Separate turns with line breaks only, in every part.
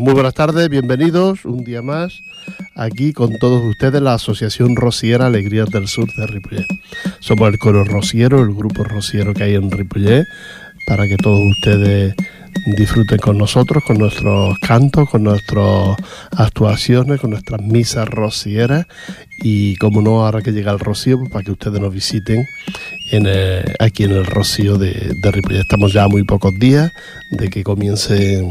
Muy buenas tardes, bienvenidos un día más aquí con todos ustedes la Asociación Rociera Alegrías del Sur de Ripollet. Somos el coro rociero, el grupo rociero que hay en Ripollet, para que todos ustedes disfruten con nosotros, con nuestros cantos, con nuestras actuaciones, con nuestras misas rocieras y como no, ahora que llega el rocío, pues para que ustedes nos visiten en aquí en el rocío de, de Estamos ya a muy pocos días de que comience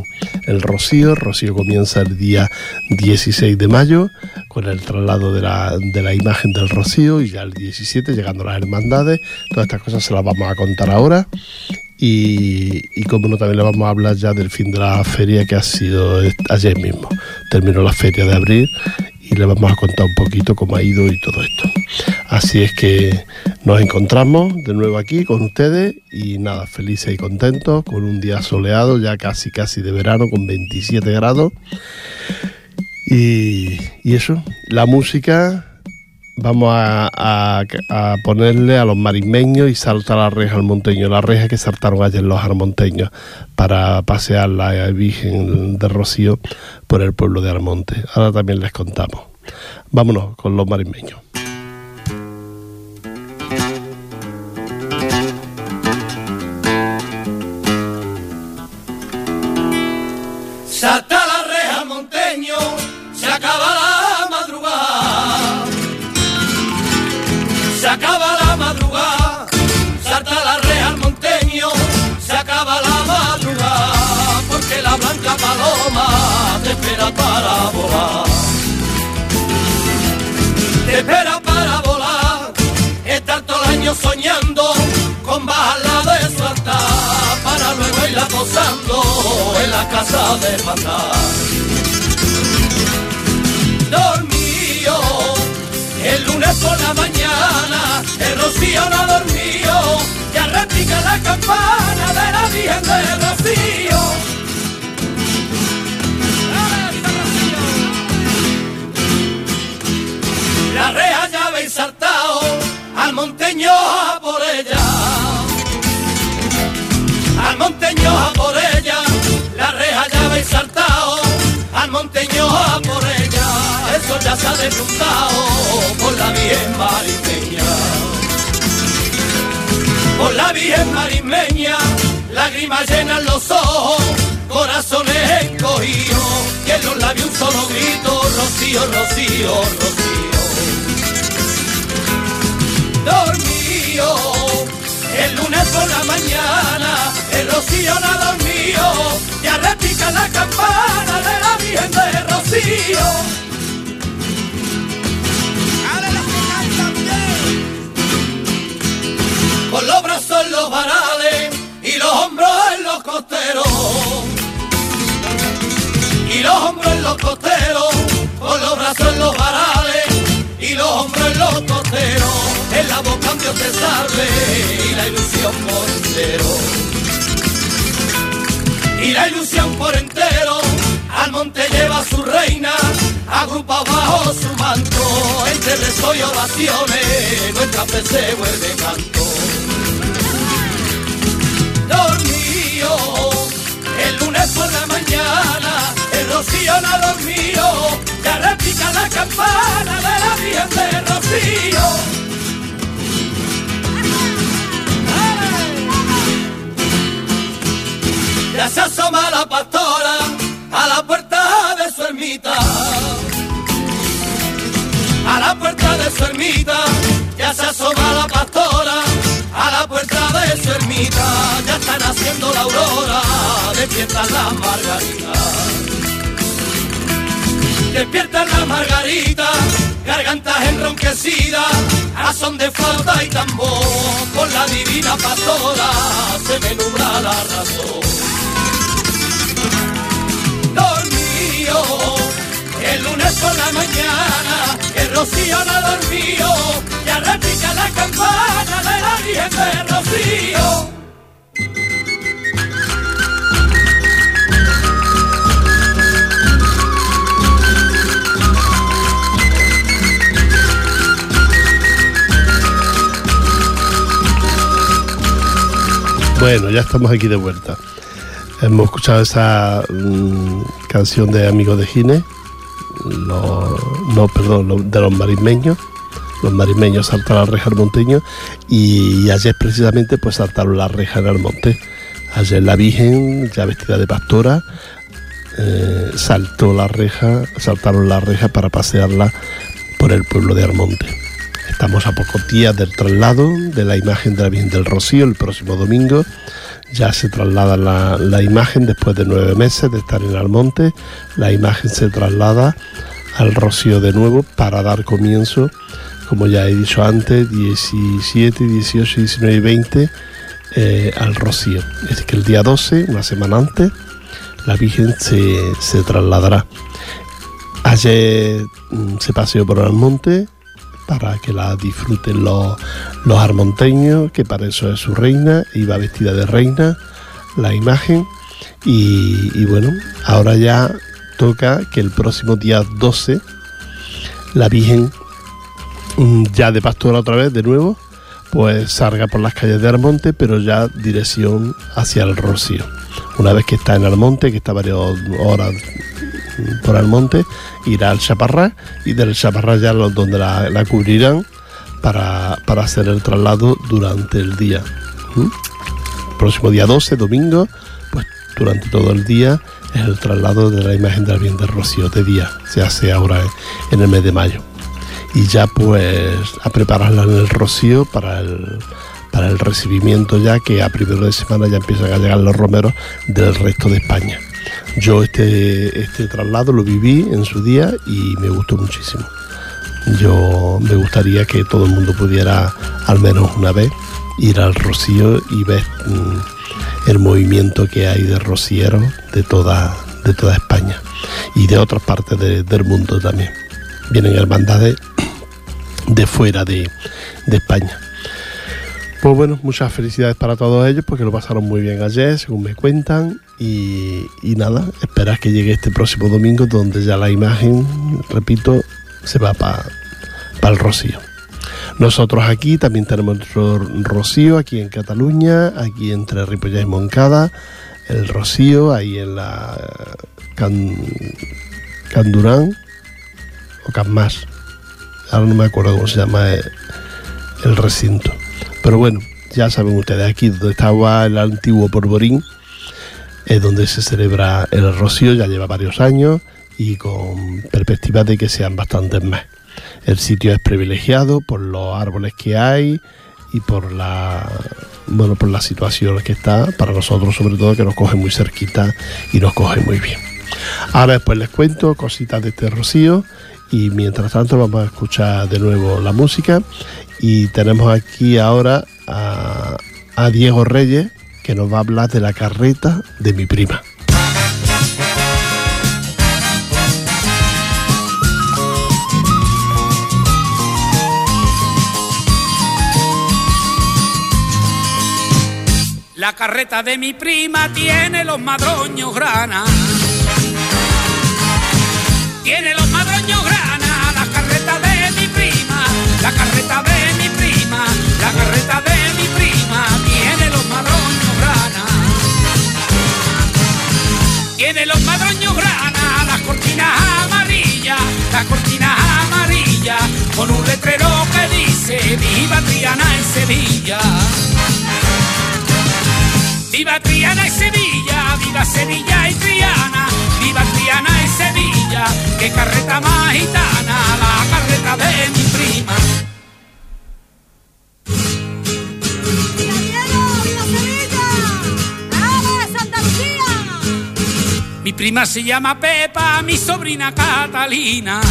el rocío. El rocío comienza el día 16 de mayo con el traslado de la, de la imagen del rocío y ya el 17 llegando las hermandades. Todas estas cosas se las vamos a contar ahora y, como no, también le vamos a hablar ya del fin de la feria que ha sido ayer mismo. Terminó la feria de abril y le vamos a contar un poquito cómo ha ido y todo esto. Así es que nos encontramos de nuevo aquí con ustedes y nada, felices y contentos, con un día soleado, ya casi casi de verano, con 27 grados. Y, y eso, la música vamos a, ponerle a los marismeños y saltar la reja al monteño, la reja que saltaron ayer los armonteños para pasear la Virgen de Rocío por el pueblo de Armonte. Ahora también les contamos. Vámonos con los marismeños.
Para volar. Te espera para volar, estar todo el año soñando con bajarla de su altar, para luego irla posando en la casa de matar. Dormido, el lunes por la mañana, el rocío no dormido, ya repica la campana de la Virgen de Rocío. La reja ya habéis saltado al monteño a por ella. Al monteño a por ella, la reja ya habéis saltado al monteño a por ella. Eso ya se ha disfrutado por la bien marismeña. Por la bien marismeña, lágrimas llenan los ojos, corazones encogidos, y en los labios un solo grito, rocío, rocío, rocío dormido. El lunes por la mañana, el rocío no ha dormido, ya repica la campana de la Virgen de Rocío. Con los brazos en los varales y los hombros en los costeros. Y los hombros en los costeros, con los brazos en los varales hombros en los costeros en la un Dios te salve y la ilusión por entero. Y la ilusión por entero al monte lleva su reina, agrupa bajo su manto, entre rezo y ovaciones, nuestra fe se vuelve canto. Dormido, el lunes por la mañana, rocío no dormido, ya repica la campana de la Virgen de Rocío. Ya se asoma la pastora a la puerta de su ermita. A la puerta de su ermita, ya se asoma la pastora a la puerta de su ermita. Ya están haciendo la aurora, despiertan las margaritas. Despiertan las margaritas, gargantas enronquecidas, a son de flauta y tambor, con la divina pastora se me nubla la razón. El lunes por la mañana, el rocío no dormido, ya repica la campana de la Virgen de Rocío.
Bueno, ya estamos aquí de vuelta. Hemos escuchado esa mm, canción de Amigos de Gine, no, perdón, de los marimeños. Los marimeños saltaron la reja al monteño y, ayer precisamente pues saltaron la reja en el. Ayer la Virgen, ya vestida de pastora, eh, saltó la reja, saltaron la reja para pasearla por el pueblo de Armonte. Estamos a pocos días del traslado de la imagen de la Virgen del Rocío el próximo domingo ya se traslada la, imagen después de nueve meses de estar en Almonte, la imagen se traslada al Rocío de nuevo para dar comienzo, como ya he dicho antes, 17, 18, 19 y 20 eh, al Rocío. Es decir, que el día 12, una semana antes, la Virgen se, se trasladará. Ayer mm, se paseó por Almonte, para que la disfruten los, los armonteños, que para eso es su reina, iba vestida de reina la imagen. Y, bueno, ahora ya toca que el próximo día 12 la Virgen, mm, ya de pastora otra vez, de nuevo, pues salga por las calles de Armonte, pero ya dirección hacia el Rocío. Una vez que está en Armonte, que está varias horas por el monte, irá al Chaparrá y del Chaparrá ya donde la, cubrirán para, hacer el traslado durante el día. Próximo día 12, domingo, pues durante todo el día es el traslado de la imagen del bien de Rocío de día, se hace ahora en el mes de mayo. Y ya pues a prepararla en el Rocío para el, para el recibimiento ya que a primero de semana ya empiezan a llegar los romeros del resto de España. Yo este, este traslado lo viví en su día y me gustó muchísimo. Yo me gustaría que todo el mundo pudiera al menos una vez ir al Rocío y ver mm, el movimiento que hay de rocieros de toda, de toda España y de otras partes del mundo también. Vienen hermandades de fuera de España. Pues bueno, muchas felicidades para todos ellos porque lo pasaron muy bien ayer, según me cuentan. Y, nada, esperar que llegue este próximo domingo donde ya la imagen, repito, se va para el Rocío. Nosotros aquí también tenemos nuestro Rocío, aquí en Cataluña, aquí entre Ripollet y Moncada, el Rocío, ahí en la Can, Candurán o Canmas. Ahora no me acuerdo cómo se llama el recinto. Pero bueno, ya saben ustedes, aquí donde estaba el antiguo Porborín, es donde se celebra el rocío, ya lleva varios años y con perspectivas de que sean bastantes más. El sitio es privilegiado por los árboles que hay y por la bueno por la situación que está para nosotros sobre todo que nos coge muy cerquita y nos coge muy bien. Ahora después les cuento cositas de este rocío y mientras tanto vamos a escuchar de nuevo la música y tenemos aquí ahora a, Diego Reyes que nos va a hablar de la carreta de mi prima.
La carreta de mi prima tiene los madroños grana. Tiene los Viva Triana en Sevilla. Viva Triana y Sevilla, viva Sevilla y Triana, viva Triana y Sevilla, que carreta más gitana, la carreta de mi prima. Mi prima se llama Pepa, mi sobrina Catalina.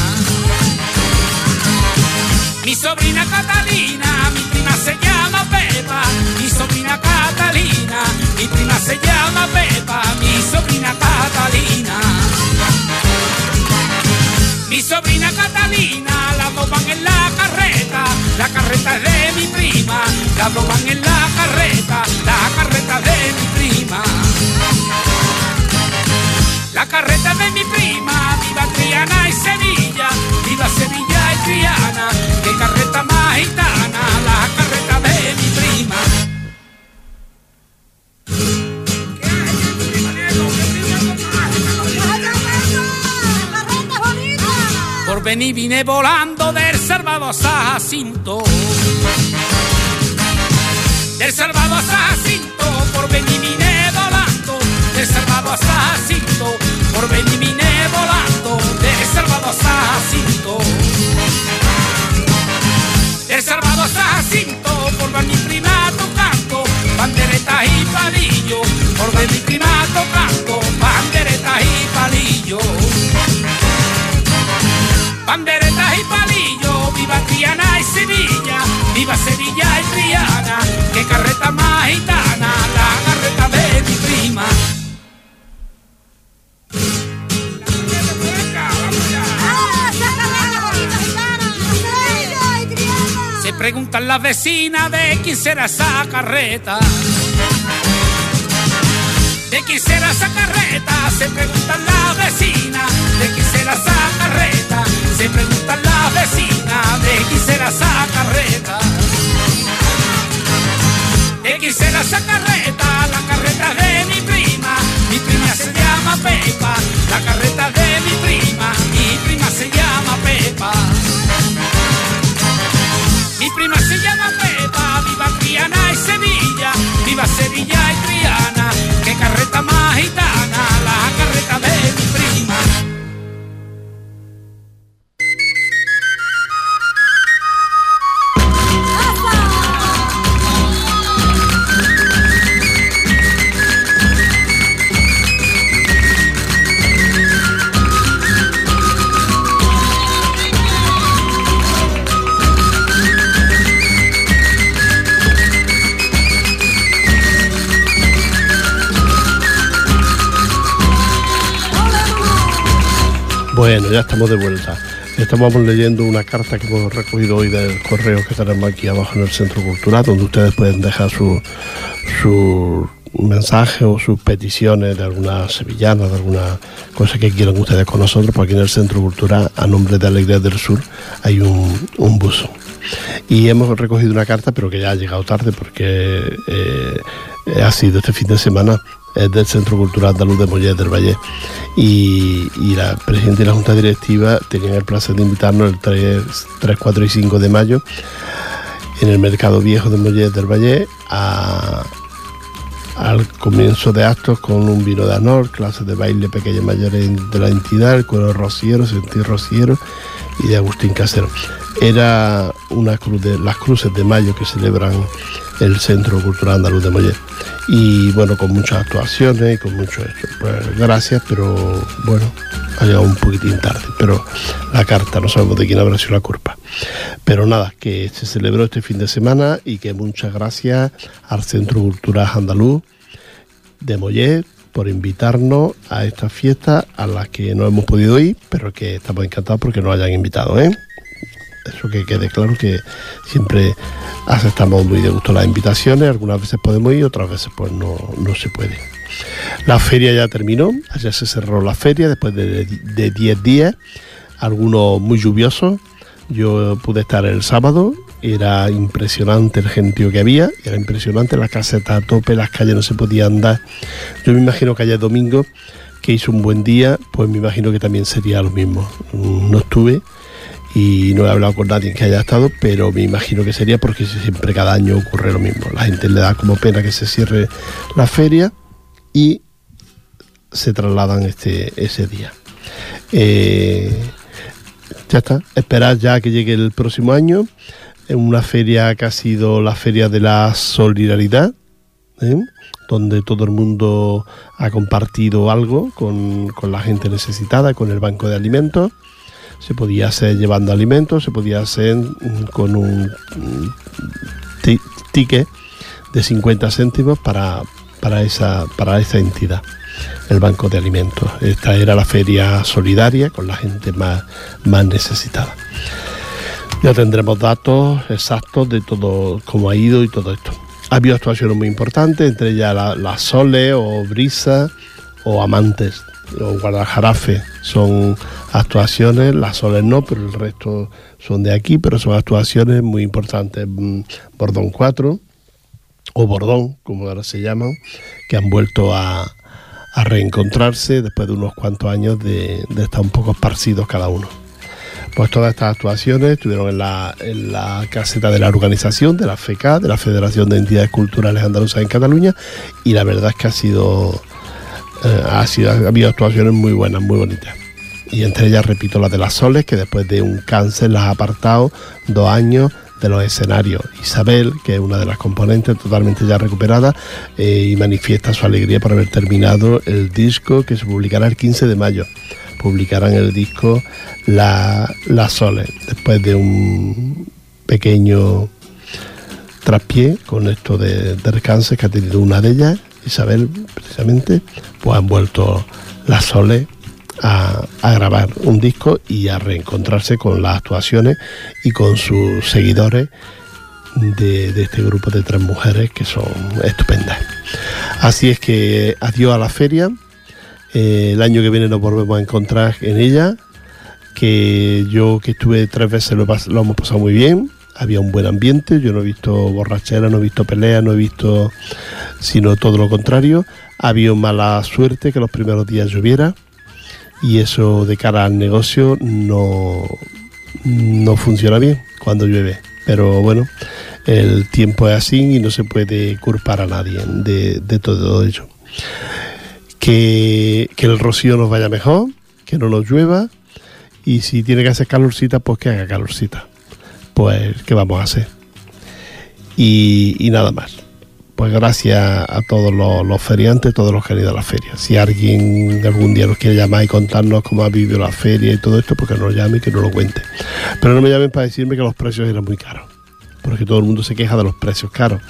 Mi sobrina Catalina, mi prima se llama Pepa, mi sobrina Catalina, mi prima se llama Pepa, mi sobrina Catalina. Mi sobrina Catalina, la dos van en la carreta, la carreta de mi prima, la dos van en la carreta, la carreta de mi prima. La carreta de mi prima, viva Triana y Sevilla, viva Sevilla criana, qué carreta más gitana, la carreta de mi prima. Por venir vine volando del Salvador a Jacinto. Del Salvador a por venir vine volando. Del Salvador a por venir vine volando. Del Salvador a San Del Salvador a Jacinto, por ver mi prima tocando. Banderetas y palillos, por ver mi prima tocando. Banderetas y palillos. Banderetas y palillos, viva Triana y Sevilla, viva Sevilla y Triana, preguntan las vecinas de quién será esa carreta. ¿De quién será esa carreta? Se preguntan las vecinas. ¿De quién será esa carreta? Se preguntan las vecinas. ¿De quién será esa carreta? ¿De quién será esa carreta? La carreta de mi prima. Mi prima se llama Pepa. La carreta de mi prima. Mi prima se llama Pepa. Mi prima se llama Pepa, viva Triana y Sevilla, viva Sevilla y Triana, que carreta más gitana, la carreta
Bueno, ya estamos de vuelta. Estamos leyendo una carta que hemos recogido hoy del correo que tenemos aquí abajo en el Centro Cultural, donde ustedes pueden dejar su, su mensaje o sus peticiones de alguna sevillana, de alguna cosa que quieran ustedes con nosotros, porque en el Centro Cultural, a nombre de Alegría del Sur, hay un, un buzo. Y hemos recogido una carta, pero que ya ha llegado tarde, porque eh, ha sido este fin de semana es del Centro Cultural Andaluz de Mollet del Valle y, la presidenta y la Junta Directiva tenían el placer de invitarnos el 3, 3, 4 y 5 de mayo en el Mercado Viejo de Mollet del Valle al comienzo de actos con un vino de honor, clases de baile pequeños mayores de la entidad, el cuero rociero, sentir rociero y de Agustín Casero. Era una cruz de las cruces de mayo que celebran el Centro Cultural Andaluz de Mollet. Y bueno, con muchas actuaciones y con mucho hecho. Pues gracias, pero bueno, ha llegado un poquitín tarde. Pero la carta, no sabemos de quién habrá sido la culpa. Pero nada, que se celebró este fin de semana y que muchas gracias al Centro Cultural Andaluz de Mollet por invitarnos a esta fiesta a la que no hemos podido ir, pero que estamos encantados porque nos hayan invitado, ¿eh? Eso que quede claro que siempre aceptamos muy de gusto las invitaciones, algunas veces podemos ir, otras veces pues no, no se puede. La feria ya terminó, ayer se cerró la feria después de 10 días, algunos muy lluviosos. Yo pude estar el sábado, era impresionante el gentío que había, era impresionante, las casetas a tope, las calles no se podían andar. Yo me imagino que ayer domingo, que hizo un buen día, pues me imagino que también sería lo mismo. No estuve y no he hablado con nadie que haya estado, pero me imagino que sería porque siempre cada año ocurre lo mismo. La gente le da como pena que se cierre la feria y se trasladan este, ese día. Eh, ya está, esperar ya que llegue el próximo año, en una feria que ha sido la feria de la solidaridad, ¿eh? donde todo el mundo ha compartido algo con, con la gente necesitada, con el banco de alimentos se podía hacer llevando alimentos, se podía hacer con un ticket de 50 céntimos para, para, esa, para esa entidad, el Banco de Alimentos. Esta era la feria solidaria con la gente más, más necesitada. Ya tendremos datos exactos de todo cómo ha ido y todo esto. Ha habido actuaciones muy importantes, entre ellas la, la Sole o Brisa o Amantes o Guadalajarafe son actuaciones, las soles no, pero el resto son de aquí, pero son actuaciones muy importantes. Bordón 4 o Bordón, como ahora se llaman, que han vuelto a, reencontrarse después de unos cuantos años de, de, estar un poco esparcidos cada uno. Pues todas estas actuaciones estuvieron en la, en la caseta de la organización, de la FECA, de la Federación de Entidades Culturales Andaluzas en Cataluña, y la verdad es que ha sido, eh, ha sido, ha habido actuaciones muy buenas, muy bonitas. Y entre ellas, repito, la de las Soles, que después de un cáncer las ha apartado dos años de los escenarios. Isabel, que es una de las componentes totalmente ya recuperada, eh, y manifiesta su alegría por haber terminado el disco que se publicará el 15 de mayo. Publicarán el disco La, la Sole, después de un pequeño traspié con esto de, de cáncer que ha tenido una de ellas, Isabel, precisamente, pues han vuelto La Sole a, grabar un disco y a reencontrarse con las actuaciones y con sus seguidores de, de, este grupo de tres mujeres que son estupendas. Así es que adiós a la feria. Eh, el año que viene nos volvemos a encontrar en ella. Que yo que estuve tres veces lo, lo hemos pasado muy bien. Había un buen ambiente. Yo no he visto borrachera, no he visto pelea, no he visto sino todo lo contrario. Había mala suerte que los primeros días lloviera y eso de cara al negocio no, no funciona bien cuando llueve. Pero bueno, el tiempo es así y no se puede culpar a nadie de, de todo ello. Que, que, el rocío nos vaya mejor, que no nos llueva y si tiene que hacer calorcita, pues que haga calorcita. Pues, ¿qué vamos a hacer? Y, nada más pues gracias a todos los, feriantes, todos los que han ido a la feria. Si alguien algún día nos quiere llamar y contarnos cómo ha vivido la feria y todo esto, pues que nos llame y que nos lo cuente. Pero no me llamen para decirme que los precios eran muy caros, porque todo el mundo se queja de los precios caros.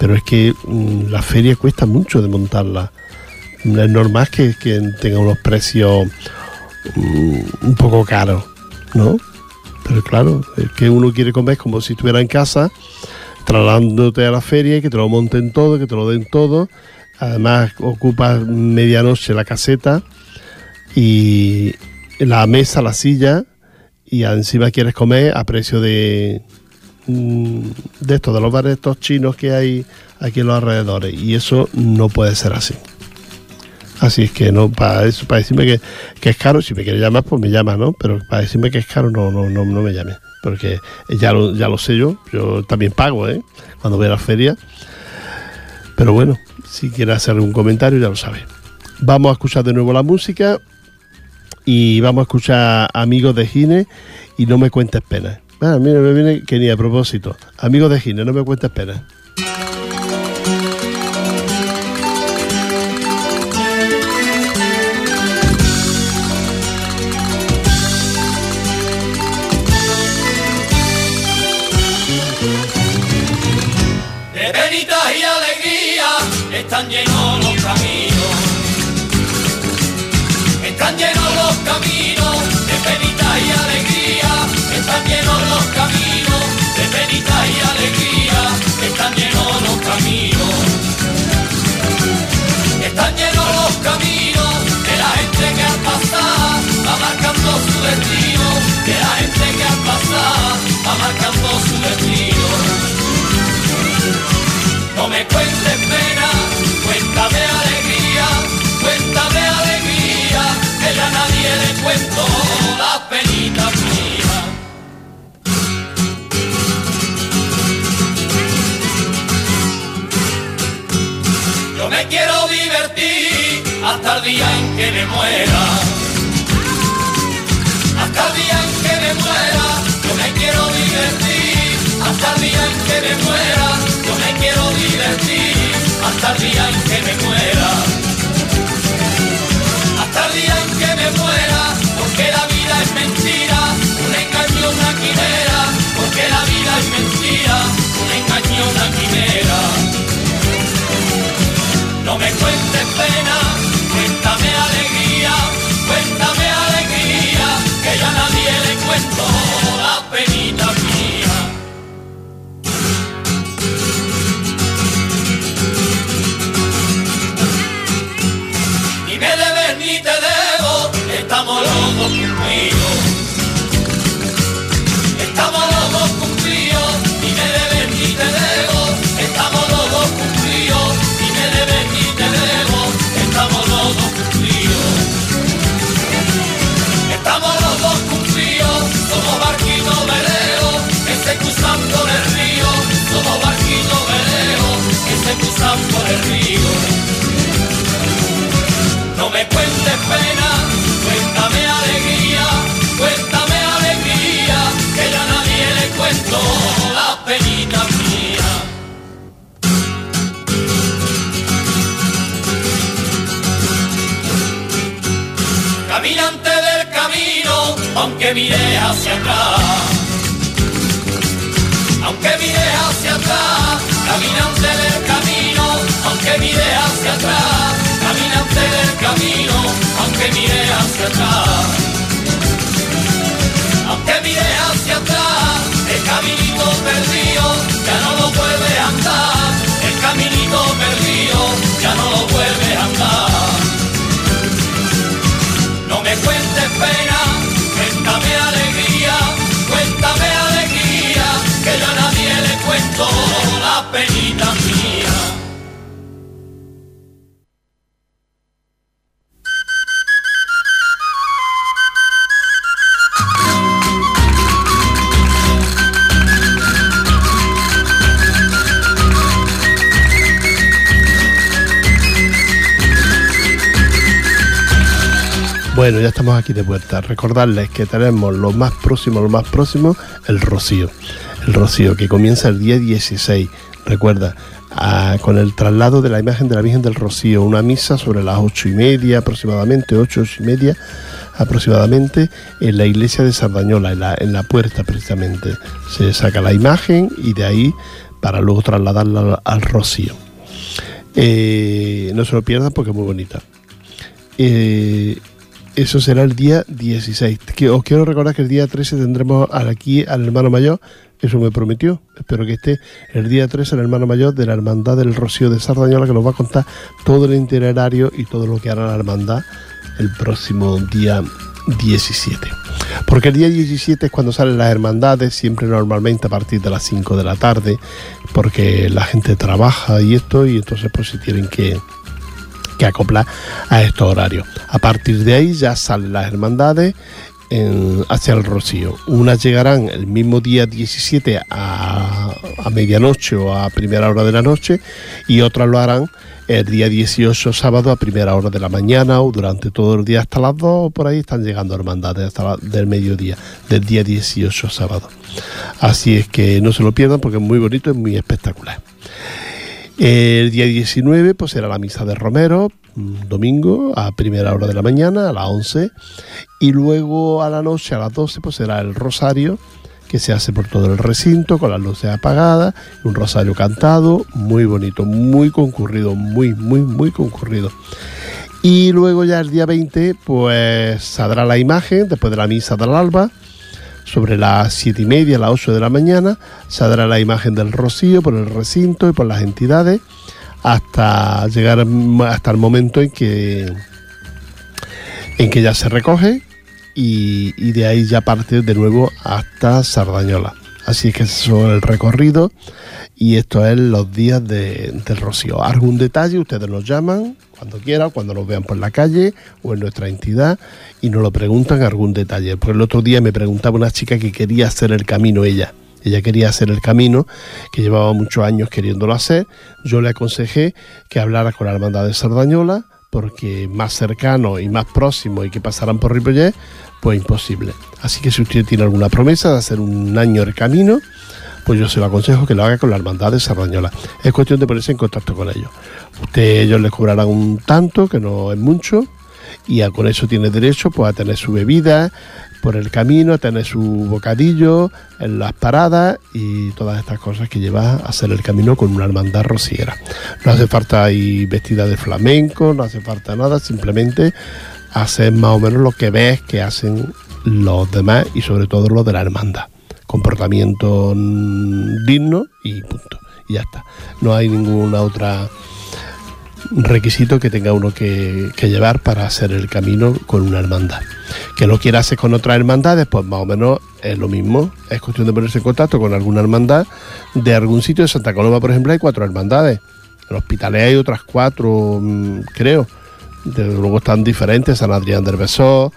Pero es que mmm, la feria cuesta mucho de montarla. Es normal que, que tenga unos precios mmm, un poco caros, ¿no? Pero claro, es que uno quiere comer como si estuviera en casa trasladándote a la feria y que te lo monten todo, que te lo den todo. Además, ocupas medianoche la caseta y la mesa, la silla, y encima quieres comer a precio de de estos, de los bares estos chinos que hay aquí en los alrededores. Y eso no puede ser así. Así es que no, para eso, para decirme que, que es caro, si me quieres llamar, pues me llama, ¿no? Pero para decirme que es caro, no, no, no, no me llames porque ya lo, ya lo sé yo, yo también pago ¿eh? cuando voy a la feria. Pero bueno, si quieres hacer algún comentario ya lo sabes. Vamos a escuchar de nuevo la música y vamos a escuchar Amigos de Gine y No me cuentes penas. Ah, mira, me viene que ni a propósito. Amigos de Gine, no me cuentes penas.
Están llenos los caminos, están llenos los caminos de penita y alegría, están llenos los caminos de penita y alegría, están llenos los caminos, están llenos los caminos de la gente que al pasar va marcando su destino, de la gente que al pasar va marcando su destino. No me cuentes pena, cuéntame alegría, cuéntame alegría, que ya nadie le cuento la penita mía. Yo me quiero divertir hasta el día en que me muera. Hasta el día en que me muera, yo me quiero divertir hasta el día en que me muera, yo me quiero divertir hasta el día en que me muera. Aunque mire hacia atrás, el caminito perdido ya no lo puede andar, el caminito perdido ya no lo puede andar. No me cuentes pena,
Bueno, ya estamos aquí de vuelta. Recordarles que tenemos lo más próximo, lo más próximo, el Rocío. El Rocío que comienza el día 16. Recuerda, a- con el traslado de la imagen de la Virgen del Rocío, una misa sobre las ocho y media aproximadamente, ocho, ocho y media aproximadamente, en la iglesia de Sardañola, en la, en la puerta precisamente. Se saca la imagen y de ahí para luego trasladarla al, al Rocío. Eh, no se lo pierdan porque es muy bonita. Eh, eso será el día 16. Que os quiero recordar que el día 13 tendremos aquí al hermano mayor, eso me prometió. Espero que esté el día 13 el hermano mayor de la Hermandad del Rocío de Sardañola, que nos va a contar todo el itinerario y todo lo que hará la hermandad el próximo día 17. Porque el día 17 es cuando salen las hermandades, siempre normalmente a partir de las 5 de la tarde, porque la gente trabaja y esto, y entonces pues si tienen que que acoplar a estos horarios. A partir de ahí ya salen las hermandades hacia el Rocío. Unas llegarán el mismo día 17 a, a medianoche o a primera hora de la noche y otras lo harán el día 18 sábado a primera hora de la mañana o durante todo el día hasta las 2 o por ahí están llegando hermandades hasta la- del mediodía del día 18 sábado. Así es que no se lo pierdan porque es muy bonito, es muy espectacular. El día 19 pues será la misa de Romero, domingo a primera hora de la mañana, a las 11, y luego a la noche, a las 12, pues será el rosario que se hace por todo el recinto con las luces apagadas, un rosario cantado, muy bonito, muy concurrido, muy, muy, muy concurrido. Y luego ya el día 20 pues saldrá la imagen después de la misa del alba, sobre las siete y media, las 8 de la mañana, saldrá la imagen del rocío por el recinto y por las entidades hasta llegar hasta el momento en que en que ya se recoge y, y de ahí ya parte de nuevo hasta Sardañola. Así es que eso es el recorrido y esto es los días de- del Rocío. ¿Algún detalle? Ustedes nos llaman cuando quieran, cuando nos vean por la calle o en nuestra entidad y nos lo preguntan algún detalle. Por el otro día me preguntaba una chica que quería hacer el camino ella. Ella quería hacer el camino, que llevaba muchos años queriéndolo hacer. Yo le aconsejé que hablara con la Hermandad de Sardañola, porque más cercano y más próximo y que pasaran por Ripollet, pues imposible. Así que si usted tiene alguna promesa de hacer un año el camino, pues yo se lo aconsejo que lo haga con la hermandad de Sardañola. Es cuestión de ponerse en contacto con ellos. Usted, ellos les cobrarán un tanto, que no es mucho, y con eso tiene derecho pues, a tener su bebida por el camino, a tener su bocadillo en las paradas y todas estas cosas que lleva a hacer el camino con una hermandad rociera. No hace falta ir vestida de flamenco, no hace falta nada, simplemente hacer más o menos lo que ves que hacen los demás y sobre todo los de la hermandad. Comportamiento digno y punto. Y ya está. No hay ninguna otra requisito que tenga uno que, llevar para hacer el camino con una hermandad. Que lo quiera hacer con otras hermandades, pues más o menos es lo mismo. Es cuestión de ponerse en contacto con alguna hermandad de algún sitio. De Santa Coloma, por ejemplo, hay cuatro hermandades. En Hospitalet hay otras cuatro, mm, creo. Desde luego están diferentes. San Adrián del Besós,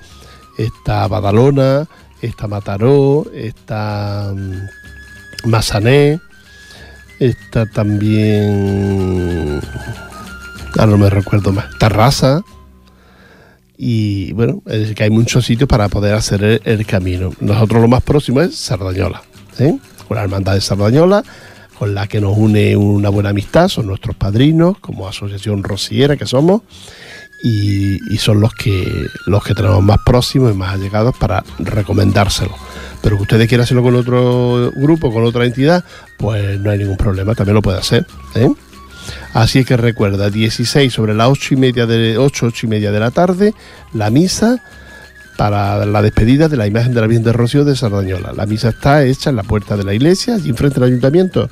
está Badalona, está Mataró, está mm, Massané, está también ahora no me recuerdo más, Tarrasa. Y bueno, es que hay muchos sitios para poder hacer el, camino. Nosotros lo más próximo es Sardañola, con la hermandad de Sardañola, con la que nos une una buena amistad, son nuestros padrinos, como asociación rociera que somos. Y, son los que los que tenemos más próximos y más allegados para recomendárselo. Pero que ustedes quieran hacerlo con otro grupo, con otra entidad, pues no hay ningún problema, también lo puede hacer. ¿eh? Así que recuerda, 16 sobre las 8 y media de 8, 8 y media de la tarde, la misa para la despedida de la imagen de la Virgen de Rocío de Sardañola. La misa está hecha en la puerta de la iglesia, allí enfrente del ayuntamiento.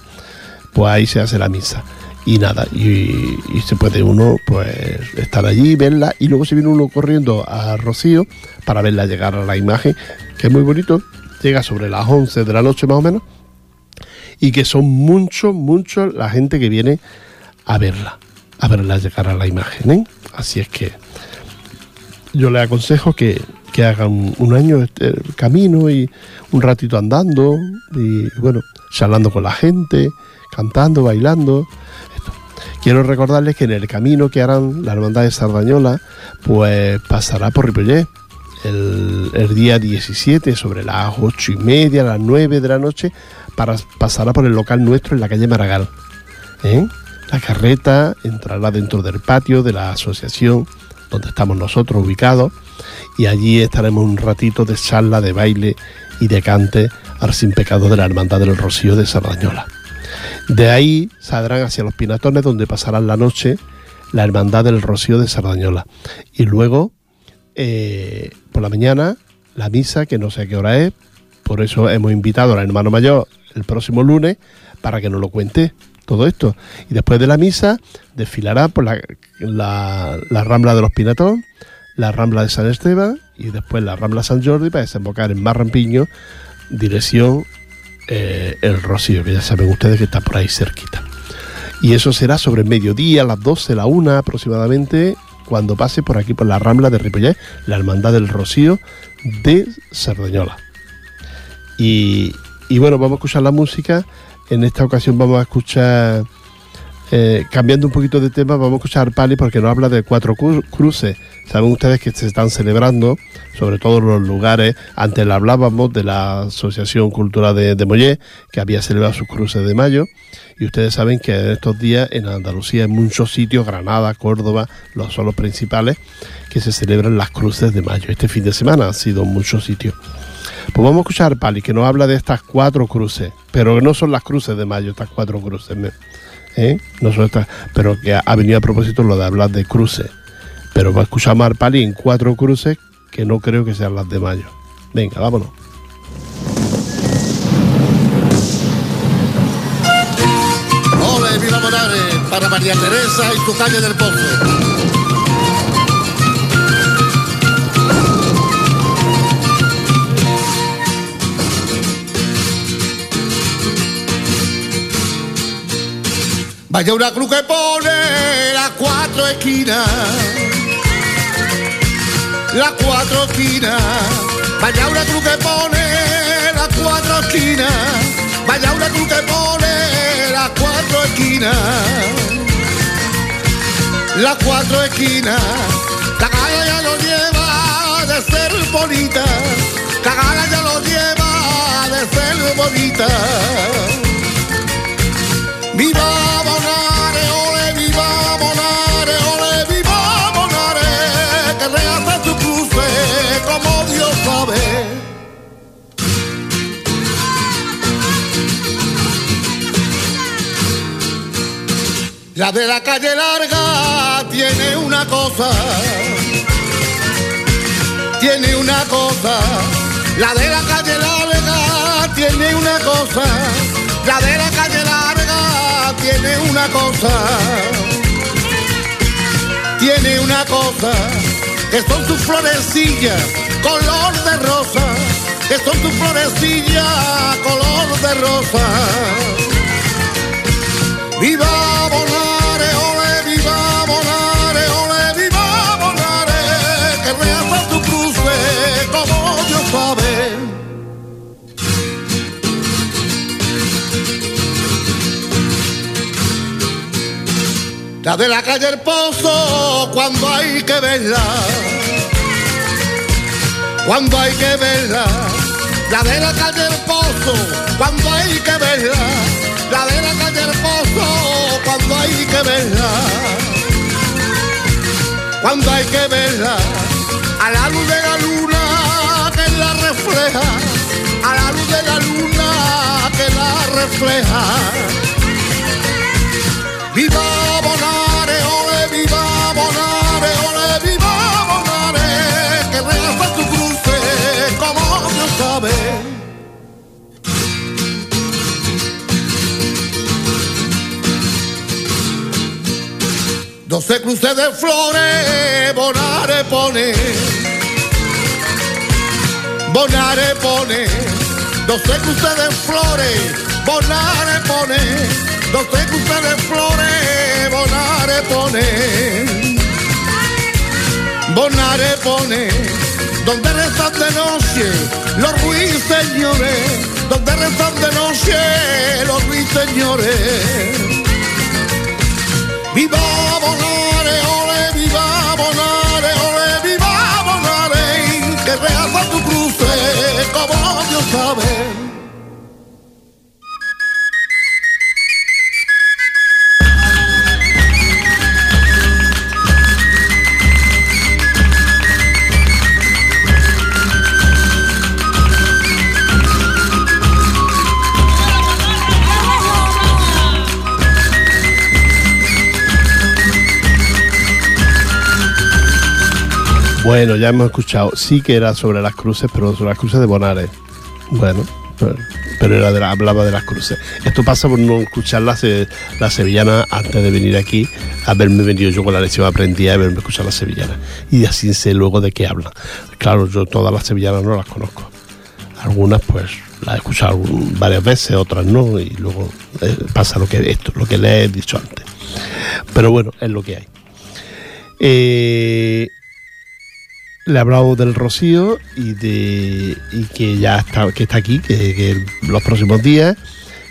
Pues ahí se hace la misa y nada, y, se puede uno pues estar allí, verla y luego se viene uno corriendo a Rocío para verla llegar a la imagen, que es muy bonito, llega sobre las 11 de la noche más o menos, y que son muchos, muchos la gente que viene a verla, a verla llegar a la imagen. ¿eh? Así es que yo le aconsejo que, que hagan un año este, camino y un ratito andando y bueno, charlando con la gente, cantando, bailando Quiero recordarles que en el camino que harán la Hermandad de Sardañola, pues pasará por Ripollet el, día 17 sobre las ocho y media, las 9 de la noche, para, pasará por el local nuestro en la calle Maragall. ¿eh? La carreta entrará dentro del patio de la asociación donde estamos nosotros ubicados y allí estaremos un ratito de charla, de baile y de cante al sin pecado de la Hermandad del Rocío de Sardañola. De ahí saldrán hacia los Pinatones, donde pasarán la noche la Hermandad del Rocío de Sardañola. Y luego, eh, por la mañana, la misa, que no sé a qué hora es, por eso hemos invitado al hermano mayor el próximo lunes para que nos lo cuente todo esto. Y después de la misa, desfilará por la, la, Rambla de los Pinatones, la Rambla de San Esteban y después la Rambla San Jordi para desembocar en Marrampiño, dirección eh, el Rocío, que ya saben ustedes que está por ahí cerquita. Y eso será sobre mediodía, a las 12, la 1 aproximadamente, cuando pase por aquí por la Rambla de Ripollet, la Hermandad del Rocío de Sardañola. Y, y bueno, vamos a escuchar la música. En esta ocasión vamos a escuchar eh, cambiando un poquito de tema, vamos a escuchar Pali porque nos habla de cuatro cruces. Saben ustedes que se están celebrando, sobre todo en los lugares. Antes hablábamos de la Asociación Cultural de, de que había celebrado sus cruces de mayo. Y ustedes saben que en estos días en Andalucía, en muchos sitios, Granada, Córdoba, los son los principales, que se celebran las cruces de mayo. Este fin de semana han sido en muchos sitios. Pues vamos a escuchar Pali, que nos habla de estas cuatro cruces, pero no son las cruces de mayo, estas cuatro cruces. ¿Eh? pero que ha venido a propósito lo de hablar de cruces. Pero va a escuchar Marpali en cuatro cruces que no creo que sean las de mayo. Venga, vámonos.
Para María Teresa y calle del. Vaya una cruz que pone las cuatro esquinas. Las cuatro esquinas. Vaya una cruz que pone las cuatro esquinas. Vaya una cruz que pone las cuatro esquinas. Las cuatro esquinas. La ya lo lleva de ser bonita. La ya lo lleva de ser bonita. La de la calle larga tiene una cosa, tiene una cosa. La de la calle larga tiene una cosa, la de la calle larga tiene una cosa, tiene una cosa, que son tus florecillas color de rosa, que son tus florecillas color de rosa. Viva La de la calle El Pozo, cuando hay que verla, cuando hay que verla, la de la calle El Pozo, cuando hay que verla. La de la calle pozo cuando hay que verla. cuando hay que verla. A la luz de la luna que la refleja, a la luz de la luna que la refleja. Viva Doce cruces de flores, Bonare pone. Bonare pone. Doce cruces de flores, Bonare pone. Doce cruces de flores, Bonare pone. Bonare pone. Donde rezan de noche los ruiseñores. Donde rezan de noche los ruiseñores. Viva Bonare, ole, viva Bonare, ole, viva Bonare, que reaza tu cruce como Dios sabe.
Bueno, ya hemos escuchado. Sí que era sobre las cruces, pero sobre las cruces de Bonares. Bueno, pero, era hablaba de las cruces. Esto pasa por no escuchar la, la sevillana antes de venir aquí, haberme venido yo con la lección aprendida y haberme escuchado la sevillana. Y así sé luego de qué hablan. Claro, yo todas las sevillanas no las conozco. Algunas pues las he escuchado varias veces, otras no, y luego eh, pasa lo que esto, lo que les he dicho antes. Pero bueno, es lo que hay. Eh, le hablamos del Rocío y de y que ya está que está aquí que, que los próximos días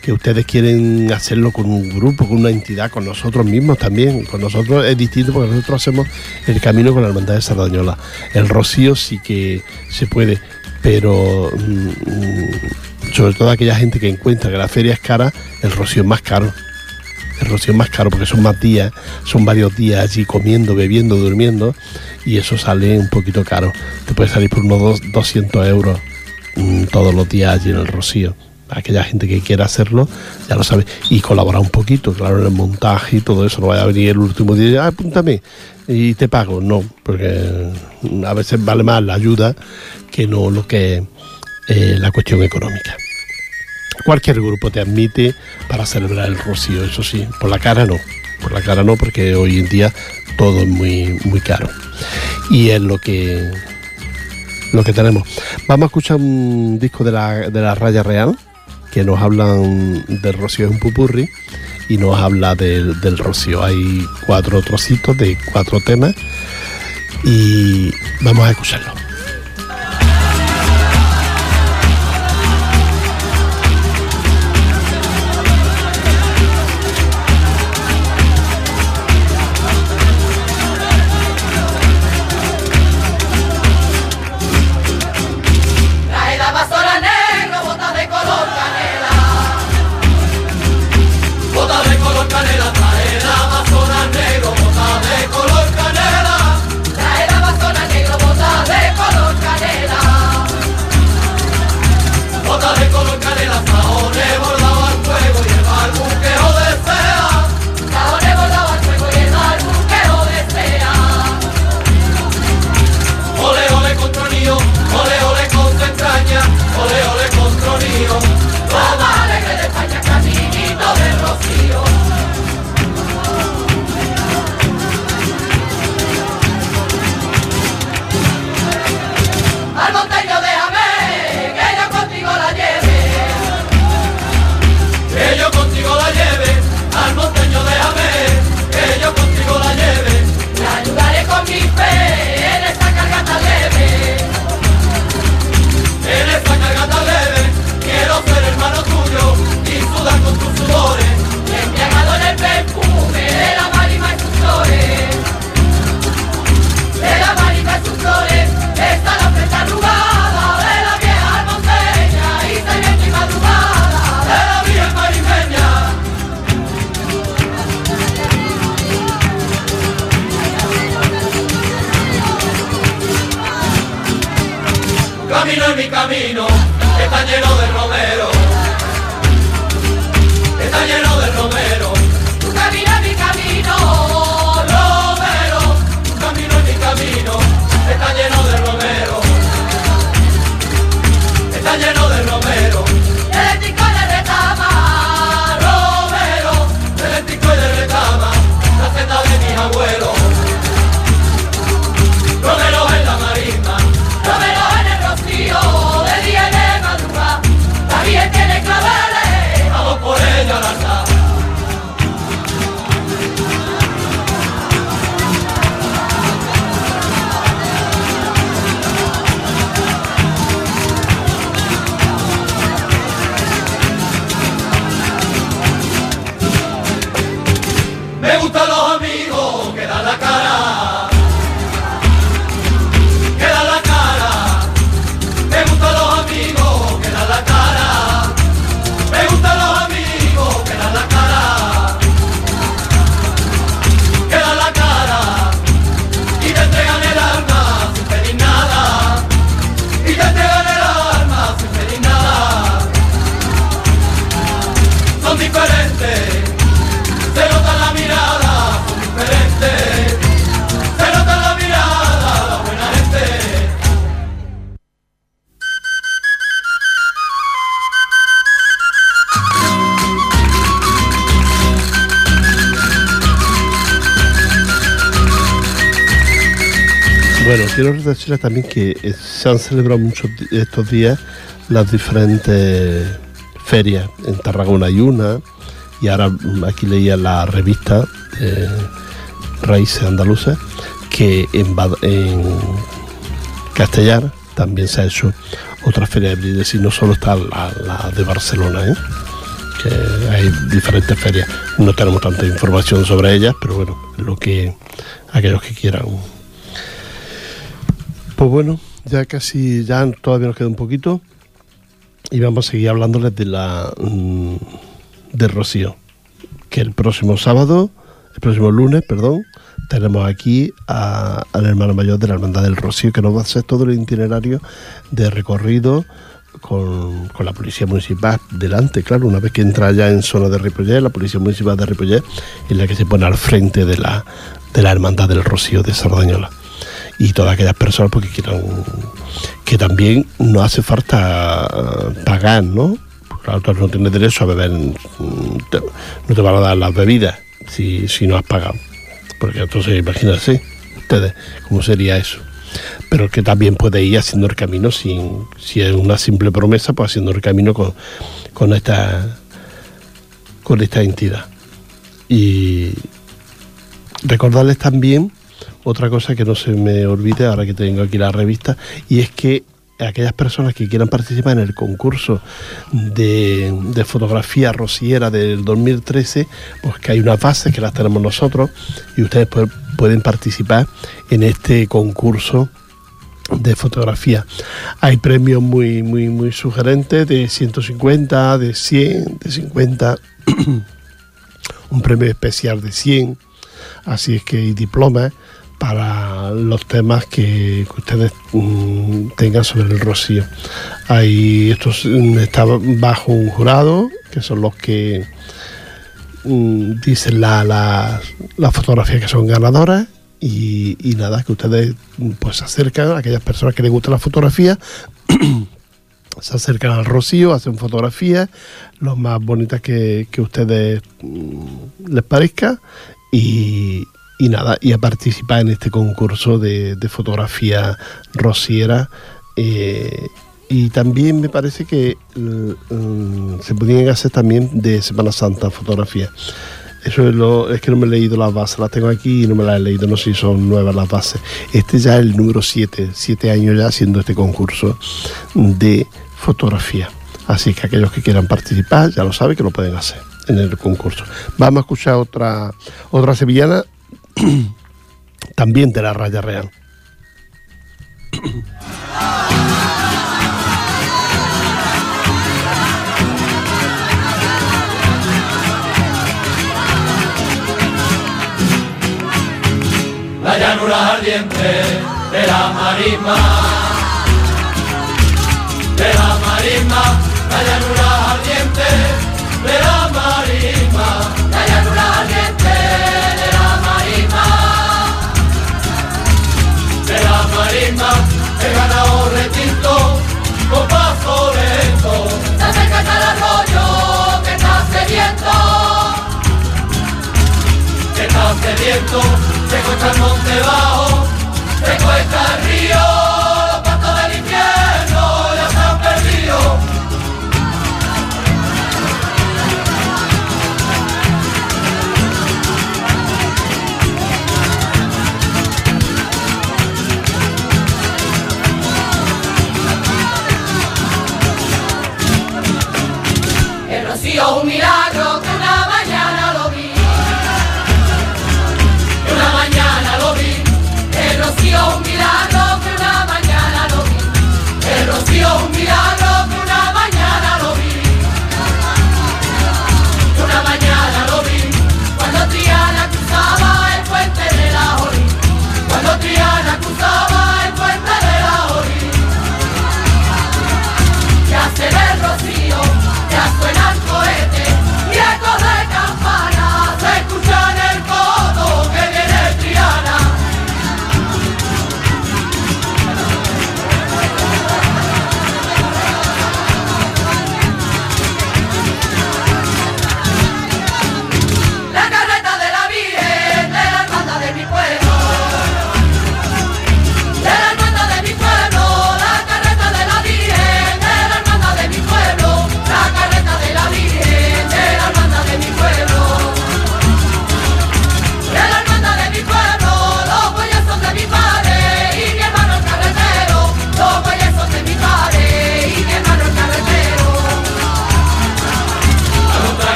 que ustedes quieren hacerlo con un grupo con una entidad con nosotros mismos también. Con nosotros es distinto porque nosotros hacemos el camino con la hermandad de Sardañola. El Rocío sí que se puede pero mm, mm, sobre todo aquella gente que encuentra que la feria es cara el Rocío es más caro el rocío es más caro porque son más días, son varios días allí comiendo, bebiendo, durmiendo y eso sale un poquito caro. Te puede salir por unos dos- 200 euros mm, todos los días allí en el rocío. Aquella gente que quiera hacerlo ya lo sabe y colaborar un poquito, claro, en el montaje y todo eso. No vaya a venir el último día ah, apúntame y te pago. No, porque mm, a veces vale más la ayuda que no lo que eh, la cuestión económica. Cualquier grupo te admite para celebrar el rocío, eso sí, por la cara no, por la cara no, porque hoy en día todo es muy, muy caro. Y es lo que lo que tenemos. Vamos a escuchar un disco de la, de la Raya Real, que nos hablan del rocío en pupurri y nos habla del, del rocío. Hay cuatro trocitos de cuatro temas y vamos a escucharlo. Decirles también que eh, se han celebrado muchos estos días las diferentes ferias. En Tarragona hay una, y ahora mm, aquí leía la revista Raíces Andaluzas, que en, en Castellar también se ha hecho otra feria de brillos y no solo está la, la de Barcelona, ¿eh? que hay diferentes ferias. No tenemos tanta información sobre ellas, pero bueno, lo que aquellos que quieran pues bueno, ya casi, ya todavía nos queda un poquito y vamos a seguir hablándoles de la mm, de Rocío, que el próximo sábado, el próximo lunes, perdón, tenemos aquí al hermano mayor de la Hermandad del Rocío, que nos va a hacer todo el itinerario de recorrido con, con la Policía Municipal delante, claro, una vez que entra ya en zona de Ripollet, la Policía Municipal de Ripollet es la que se pone al frente de la, de la Hermandad del Rocío de Sardañola y todas aquellas personas porque quieran que también no hace falta eh, pagar, ¿no? Porque claro, tú no tienes derecho a beber, mm, no te van a dar las bebidas si, si no has pagado. Porque entonces imagínense ustedes cómo sería eso. Pero que también puede ir haciendo el camino sin, si es una simple promesa, pues haciendo el camino con, con esta con esta entidad. Y recordarles también otra cosa que no se me olvide ahora que tengo aquí la revista, y es que aquellas personas que quieran participar en el concurso de, de fotografía rociera del 2013, pues que hay unas bases que las tenemos nosotros y ustedes pu- pueden participar en este concurso de fotografía. Hay premios muy, muy, muy sugerentes de 150, de 100, de 50, un premio especial de 100, así es que hay diplomas para los temas que, ustedes mm, tengan sobre el rocío. Hay, esto es- mm, está bajo un jurado, que son los que mm, dicen la, la- las fotografías que son ganadoras y, nada, que ustedes pues se acercan a aquellas personas que les gusta la fotografía, se acercan al rocío, hacen fotografías, lo más bonitas que, que ustedes les parezca y, y nada, y a participar en este concurso de, fotografía rociera. eh, y también me parece que mm, mm, se podían hacer también de Semana Santa fotografía. Eso es, lo, es que no me he leído las bases, las tengo aquí y no me las he leído, no sé si son nuevas las bases. Este ya es el número 7, 7 años ya haciendo este concurso de fotografía. Así que aquellos que quieran participar ya lo saben que lo pueden hacer en el concurso. Vamos a escuchar otra, otra sevillana también de la raya real.
la llanura ardiente de la marisma, de la marisma, la llanura está sediento, se cuesta el monte bajo, se cuesta el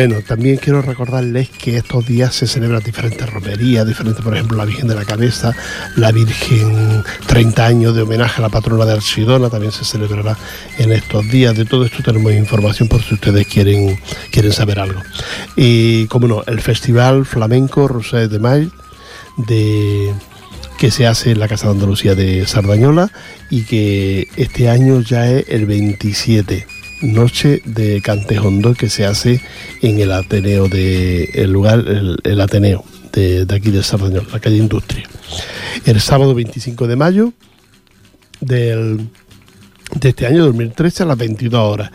Bueno, también quiero recordarles que estos días se celebran diferentes romerías, diferentes, por ejemplo, la Virgen de la Cabeza, la Virgen 30 años de homenaje a la patrona de Archidona, también se celebrará en estos días. De todo esto tenemos información por si ustedes quieren, quieren saber algo. Y, como no, el Festival Flamenco Rosés de Mayo, de que se hace en la Casa de Andalucía de Sardañola y que este año ya es el 27 noche de Cantejondo que se hace en el Ateneo de el lugar el, Ateneo de, aquí de Sardañola, la calle Industria. El sábado 25 de mayo del, de este año 2013 a las 22 horas.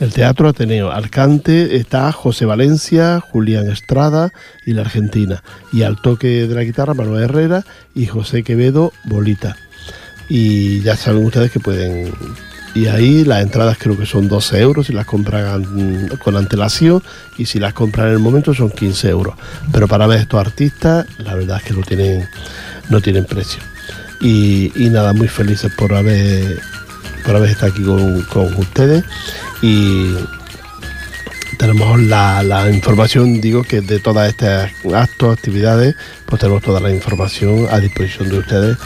El Teatro Ateneo. Alcante está José Valencia, Julián Estrada y la Argentina. Y al toque de la guitarra Manuel Herrera y José Quevedo Bolita. Y ya saben ustedes que pueden y ahí las entradas creo que son 12 euros si las compran con antelación y si las compran en el momento son 15 euros. Pero para ver estos artistas, la verdad es que no tienen, no tienen precio. Y, nada, muy felices por haber, por haber estado aquí con, ustedes. Y tenemos la, la, información, digo que de todas estas actos, actividades, pues tenemos toda la información a disposición de ustedes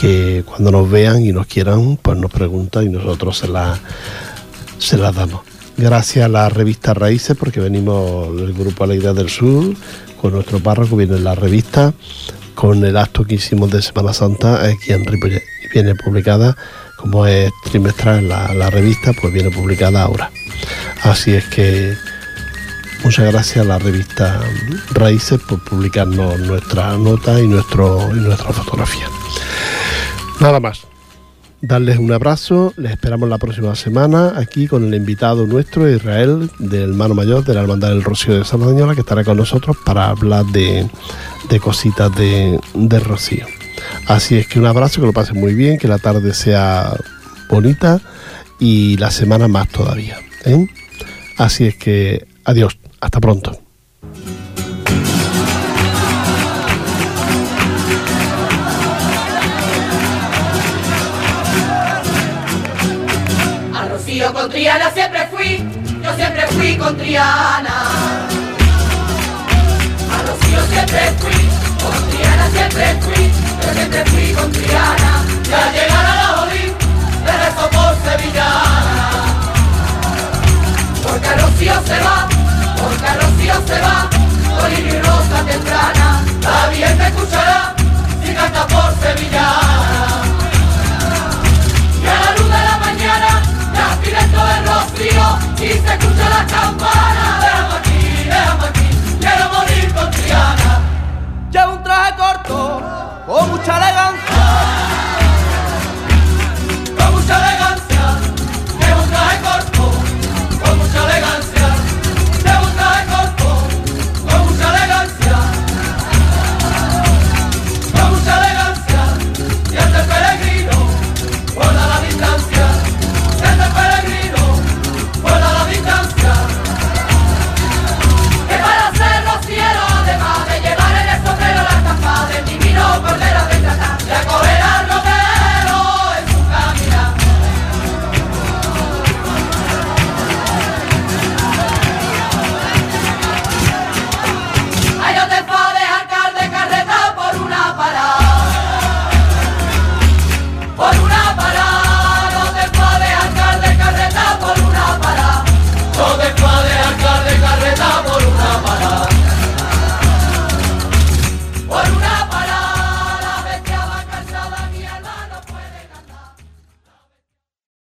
que cuando nos vean y nos quieran, pues nos preguntan y nosotros se las se la damos. Gracias a la revista Raíces, porque venimos del Grupo Alegría del Sur, con nuestro párroco, viene la revista, con el acto que hicimos de Semana Santa aquí en Ripollet. Viene publicada, como es trimestral la, la revista, pues viene publicada ahora. Así es que muchas gracias a la revista Raíces por publicarnos nuestra nota y, nuestro, y nuestra fotografía. Nada más. Darles un abrazo, les esperamos la próxima semana aquí con el invitado nuestro, Israel, del Mano Mayor de la Hermandad del Rocío de San Dañola, que estará con nosotros para hablar de, cositas de, Rocío. Así es que un abrazo, que lo pasen muy bien, que la tarde sea bonita y la semana más todavía. ¿eh? Así es que adiós, hasta pronto.
Siempre fui con Triana. A Rocío siempre fui, con Triana siempre fui, yo siempre fui con Triana.
Y al llegar a la